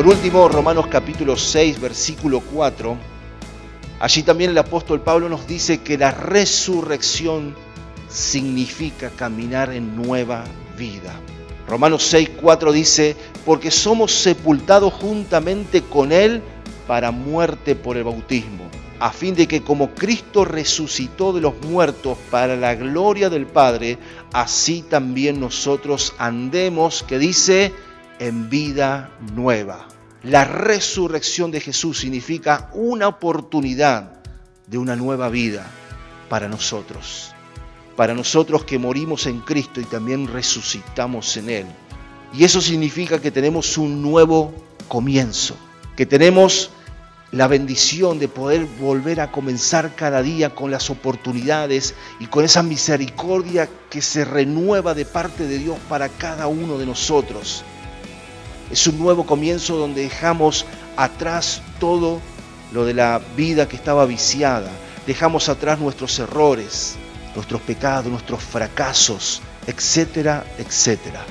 Por último, Romanos capítulo 6, versículo 4. Allí también el apóstol Pablo nos dice que la resurrección significa caminar en nueva vida. Romanos 6, 4 dice, porque somos sepultados juntamente con Él para muerte por el bautismo, a fin de que como Cristo resucitó de los muertos para la gloria del Padre, así también nosotros andemos, que dice, en vida nueva. La resurrección de Jesús significa una oportunidad de una nueva vida para nosotros para nosotros que morimos en Cristo y también resucitamos en Él. Y eso significa que tenemos un nuevo comienzo, que tenemos la bendición de poder volver a comenzar cada día con las oportunidades y con esa misericordia que se renueva de parte de Dios para cada uno de nosotros. Es un nuevo comienzo donde dejamos atrás todo lo de la vida que estaba viciada, dejamos atrás nuestros errores, nuestros pecados, nuestros fracasos, etcétera, etcétera.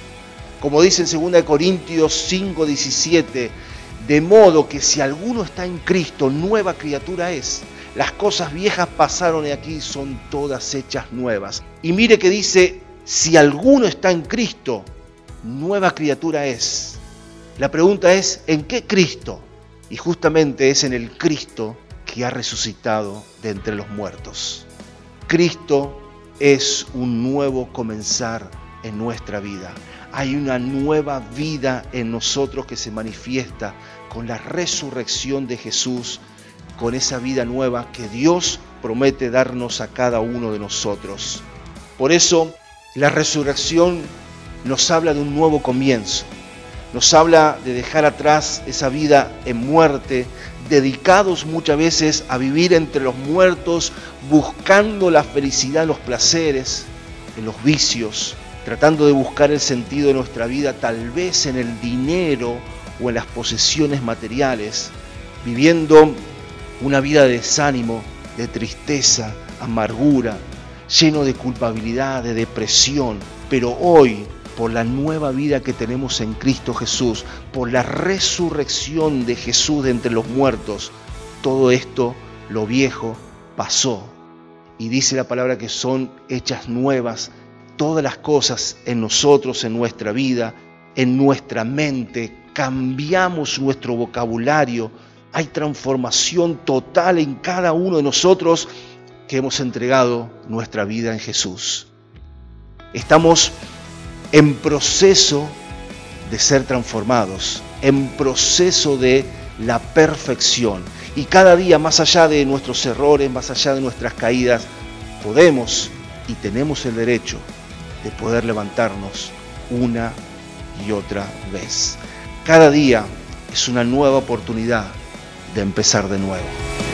Como dice en 2 Corintios 5, 17, de modo que si alguno está en Cristo, nueva criatura es. Las cosas viejas pasaron y aquí son todas hechas nuevas. Y mire que dice, si alguno está en Cristo, nueva criatura es. La pregunta es, ¿en qué Cristo? Y justamente es en el Cristo que ha resucitado de entre los muertos. Cristo es un nuevo comenzar en nuestra vida. Hay una nueva vida en nosotros que se manifiesta con la resurrección de Jesús, con esa vida nueva que Dios promete darnos a cada uno de nosotros. Por eso la resurrección nos habla de un nuevo comienzo, nos habla de dejar atrás esa vida en muerte, dedicados muchas veces a vivir entre los muertos, buscando la felicidad en los placeres, en los vicios, tratando de buscar el sentido de nuestra vida tal vez en el dinero o en las posesiones materiales, viviendo una vida de desánimo, de tristeza, amargura, lleno de culpabilidad, de depresión. Pero hoy por la nueva vida que tenemos en Cristo Jesús, por la resurrección de Jesús de entre los muertos, todo esto, lo viejo, pasó. Y dice la palabra que son hechas nuevas todas las cosas en nosotros, en nuestra vida, en nuestra mente. Cambiamos nuestro vocabulario. Hay transformación total en cada uno de nosotros que hemos entregado nuestra vida en Jesús. Estamos en proceso de ser transformados, en proceso de la perfección. Y cada día, más allá de nuestros errores, más allá de nuestras caídas, podemos y tenemos el derecho de poder levantarnos una y otra vez. Cada día es una nueva oportunidad de empezar de nuevo.